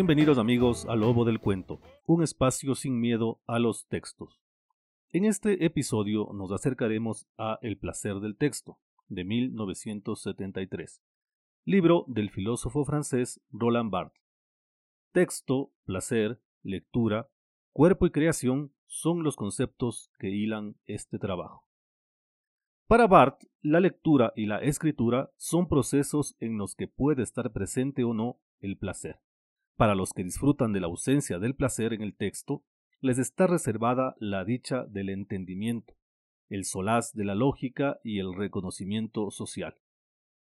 Bienvenidos amigos a Lobo del Cuento, un espacio sin miedo a los textos. En este episodio nos acercaremos a El placer del texto, de 1973, libro del filósofo francés Roland Barthes. Texto, placer, lectura, cuerpo y creación son los conceptos que hilan este trabajo. Para Barthes, la lectura y la escritura son procesos en los que puede estar presente o no el placer. Para los que disfrutan de la ausencia del placer en el texto, les está reservada la dicha del entendimiento, el solaz de la lógica y el reconocimiento social.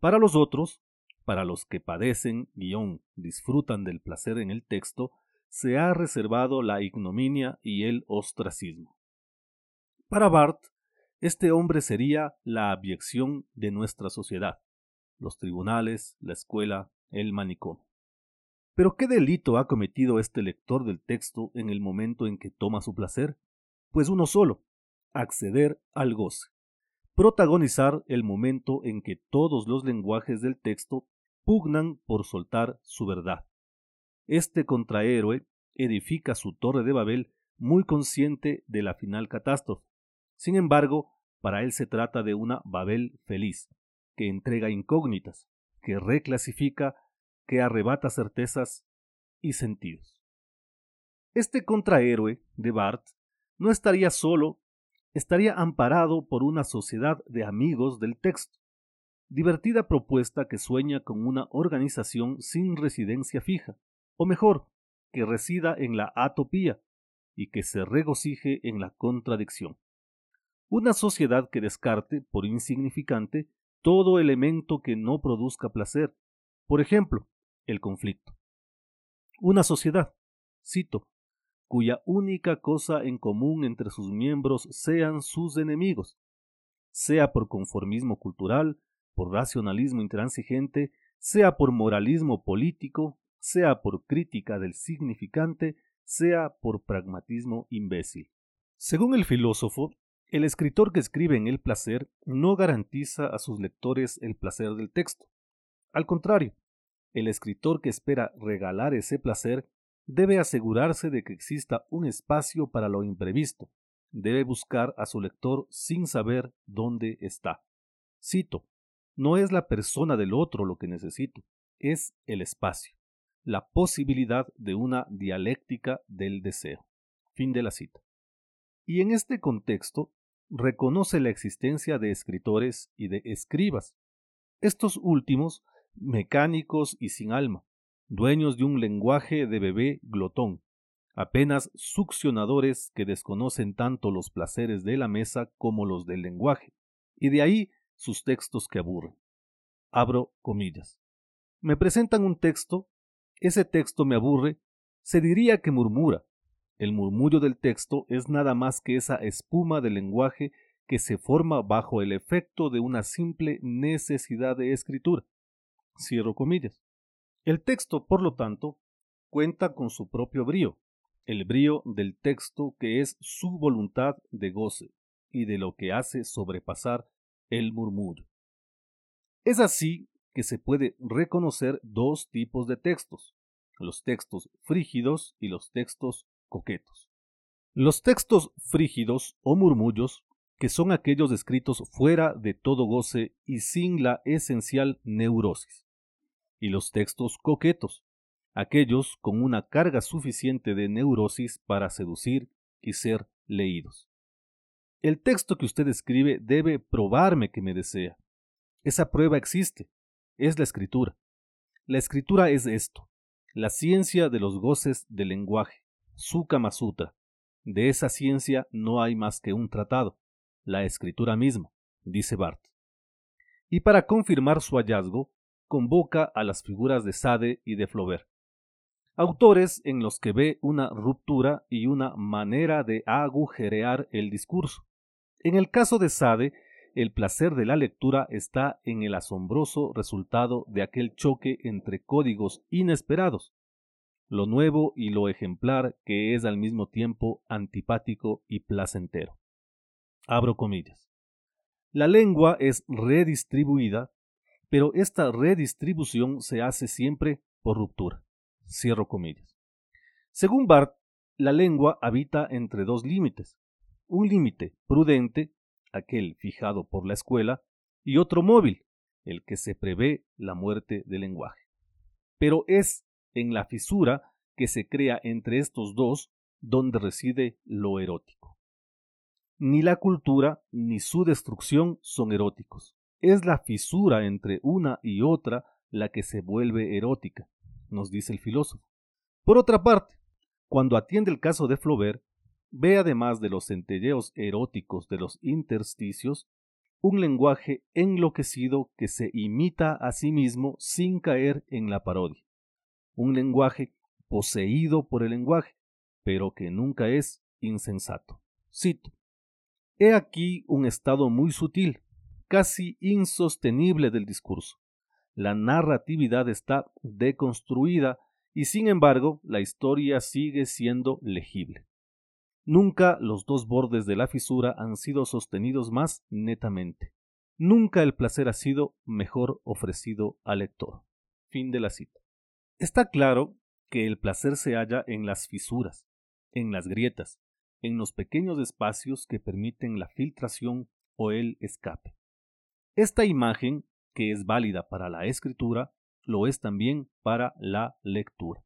Para los otros, para los que padecen guion disfrutan del placer en el texto, se ha reservado la ignominia y el ostracismo. Para Barth, este hombre sería la abyección de nuestra sociedad, los tribunales, la escuela, el manicomio. Pero ¿qué delito ha cometido este lector del texto en el momento en que toma su placer? Pues uno solo, acceder al goce, protagonizar el momento en que todos los lenguajes del texto pugnan por soltar su verdad. Este contrahéroe edifica su torre de Babel muy consciente de la final catástrofe. Sin embargo, para él se trata de una Babel feliz, que entrega incógnitas, que reclasifica que arrebata certezas y sentidos. Este contrahéroe de Barth no estaría solo, estaría amparado por una sociedad de amigos del texto, divertida propuesta que sueña con una organización sin residencia fija, o mejor, que resida en la atopía y que se regocije en la contradicción. Una sociedad que descarte, por insignificante, todo elemento que no produzca placer. Por ejemplo, el conflicto. Una sociedad, cito, cuya única cosa en común entre sus miembros sean sus enemigos, sea por conformismo cultural, por racionalismo intransigente, sea por moralismo político, sea por crítica del significante, sea por pragmatismo imbécil. Según el filósofo, el escritor que escribe en el placer no garantiza a sus lectores el placer del texto. Al contrario, el escritor que espera regalar ese placer debe asegurarse de que exista un espacio para lo imprevisto. Debe buscar a su lector sin saber dónde está. Cito, no es la persona del otro lo que necesito, es el espacio, la posibilidad de una dialéctica del deseo. Fin de la cita. Y en este contexto, reconoce la existencia de escritores y de escribas. Estos últimos mecánicos y sin alma, dueños de un lenguaje de bebé glotón, apenas succionadores que desconocen tanto los placeres de la mesa como los del lenguaje, y de ahí sus textos que aburren. Abro comillas. Me presentan un texto, ese texto me aburre, se diría que murmura. El murmullo del texto es nada más que esa espuma del lenguaje que se forma bajo el efecto de una simple necesidad de escritura. Cierro comillas. El texto, por lo tanto, cuenta con su propio brío, el brío del texto que es su voluntad de goce y de lo que hace sobrepasar el murmullo. Es así que se puede reconocer dos tipos de textos, los textos frígidos y los textos coquetos. Los textos frígidos o murmullos, que son aquellos escritos fuera de todo goce y sin la esencial neurosis y los textos coquetos, aquellos con una carga suficiente de neurosis para seducir y ser leídos. El texto que usted escribe debe probarme que me desea. Esa prueba existe, es la escritura. La escritura es esto, la ciencia de los goces del lenguaje, su Kama Sutra. De esa ciencia no hay más que un tratado, la escritura misma, dice Barth. Y para confirmar su hallazgo, convoca a las figuras de Sade y de Flaubert, autores en los que ve una ruptura y una manera de agujerear el discurso. En el caso de Sade, el placer de la lectura está en el asombroso resultado de aquel choque entre códigos inesperados, lo nuevo y lo ejemplar que es al mismo tiempo antipático y placentero. Abro comillas. La lengua es redistribuida pero esta redistribución se hace siempre por ruptura. Cierro comillas. Según Barth, la lengua habita entre dos límites. Un límite prudente, aquel fijado por la escuela, y otro móvil, el que se prevé la muerte del lenguaje. Pero es en la fisura que se crea entre estos dos donde reside lo erótico. Ni la cultura ni su destrucción son eróticos. Es la fisura entre una y otra la que se vuelve erótica, nos dice el filósofo. Por otra parte, cuando atiende el caso de Flaubert, ve además de los centelleos eróticos de los intersticios, un lenguaje enloquecido que se imita a sí mismo sin caer en la parodia. Un lenguaje poseído por el lenguaje, pero que nunca es insensato. Cito. He aquí un estado muy sutil, casi insostenible del discurso. La narratividad está deconstruida y sin embargo la historia sigue siendo legible. Nunca los dos bordes de la fisura han sido sostenidos más netamente. Nunca el placer ha sido mejor ofrecido al lector. Fin de la cita. Está claro que el placer se halla en las fisuras, en las grietas, en los pequeños espacios que permiten la filtración o el escape. Esta imagen, que es válida para la escritura, lo es también para la lectura.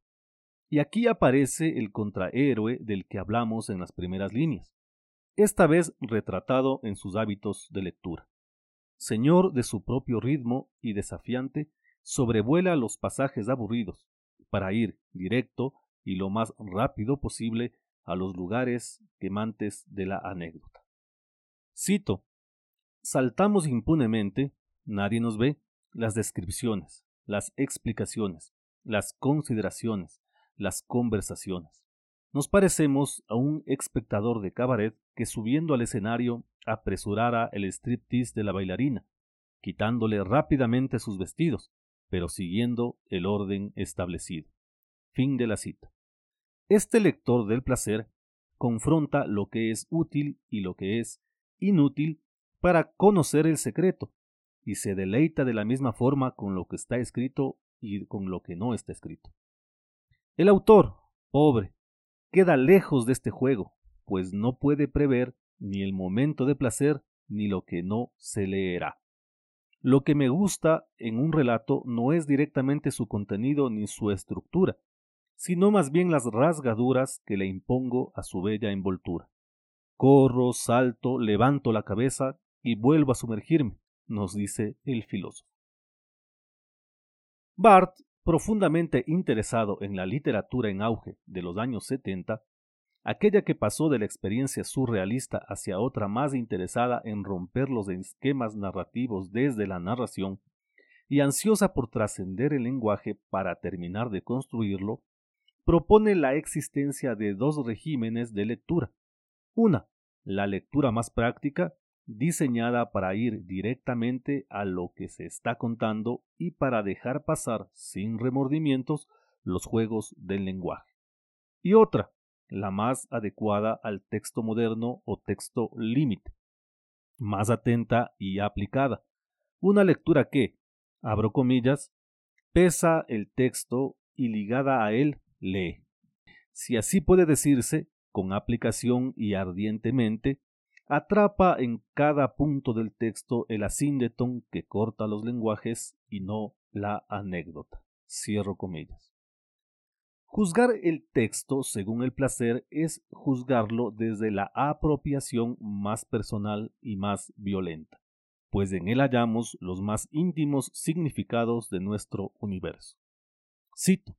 Y aquí aparece el contrahéroe del que hablamos en las primeras líneas, esta vez retratado en sus hábitos de lectura. Señor de su propio ritmo y desafiante, sobrevuela los pasajes aburridos, para ir directo y lo más rápido posible a los lugares quemantes de la anécdota. Cito, saltamos impunemente, nadie nos ve, las descripciones, las explicaciones, las consideraciones, las conversaciones. Nos parecemos a un espectador de cabaret que subiendo al escenario apresurara el striptease de la bailarina, quitándole rápidamente sus vestidos, pero siguiendo el orden establecido. Fin de la cita. Este lector del placer confronta lo que es útil y lo que es inútil para conocer el secreto, y se deleita de la misma forma con lo que está escrito y con lo que no está escrito. El autor, pobre, queda lejos de este juego, pues no puede prever ni el momento de placer ni lo que no se leerá. Lo que me gusta en un relato no es directamente su contenido ni su estructura, sino más bien las rasgaduras que le impongo a su bella envoltura. Corro, salto, levanto la cabeza y vuelvo a sumergirme, nos dice el filósofo. Barth, profundamente interesado en la literatura en auge de los años 70, aquella que pasó de la experiencia surrealista hacia otra más interesada en romper los esquemas narrativos desde la narración, y ansiosa por trascender el lenguaje para terminar de construirlo, propone la existencia de dos regímenes de lectura. Una, la lectura más práctica, diseñada para ir directamente a lo que se está contando y para dejar pasar sin remordimientos los juegos del lenguaje. Y otra, la más adecuada al texto moderno o texto límite, más atenta y aplicada. Una lectura que, abro comillas, pesa el texto y ligada a él lee. Si así puede decirse, con aplicación y ardientemente, atrapa en cada punto del texto el asíndeton que corta los lenguajes y no la anécdota. Cierro comillas. Juzgar el texto según el placer es juzgarlo desde la apropiación más personal y más violenta, pues en él hallamos los más íntimos significados de nuestro universo. Cito.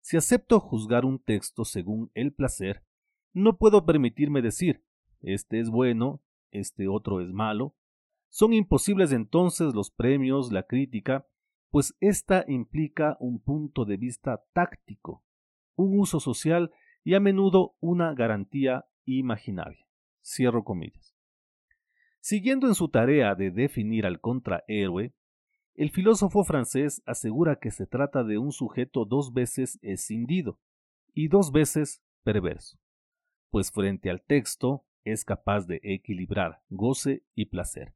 Si acepto juzgar un texto según el placer, no puedo permitirme decir, este es bueno, este otro es malo. Son imposibles entonces los premios, la crítica, pues ésta implica un punto de vista táctico, un uso social y a menudo una garantía imaginaria. Cierro comillas. Siguiendo en su tarea de definir al contrahéroe, el filósofo francés asegura que se trata de un sujeto dos veces escindido y dos veces perverso, pues frente al texto es capaz de equilibrar goce y placer.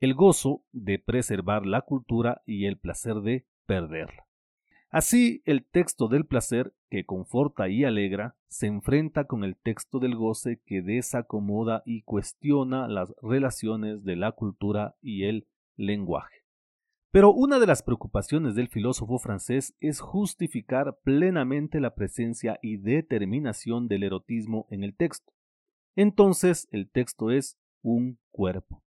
El gozo de preservar la cultura y el placer de perderla. Así, el texto del placer, que conforta y alegra, se enfrenta con el texto del goce que desacomoda y cuestiona las relaciones de la cultura y el lenguaje. Pero una de las preocupaciones del filósofo francés es justificar plenamente la presencia y determinación del erotismo en el texto. Entonces el texto es un cuerpo.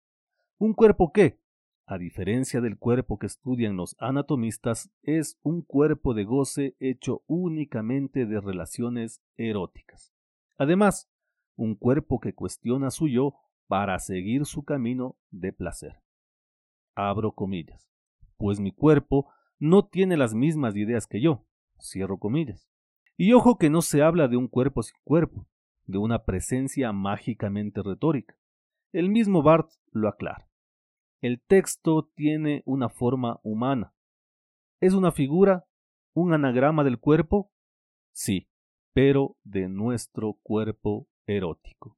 ¿Un cuerpo qué? A diferencia del cuerpo que estudian los anatomistas, es un cuerpo de goce hecho únicamente de relaciones eróticas. Además, un cuerpo que cuestiona su yo para seguir su camino de placer. Abro comillas. Pues mi cuerpo no tiene las mismas ideas que yo. Cierro comillas. Y ojo que no se habla de un cuerpo sin cuerpo, de una presencia mágicamente retórica. El mismo Barth lo aclara. El texto tiene una forma humana. ¿Es una figura? ¿Un anagrama del cuerpo? Sí, pero de nuestro cuerpo erótico.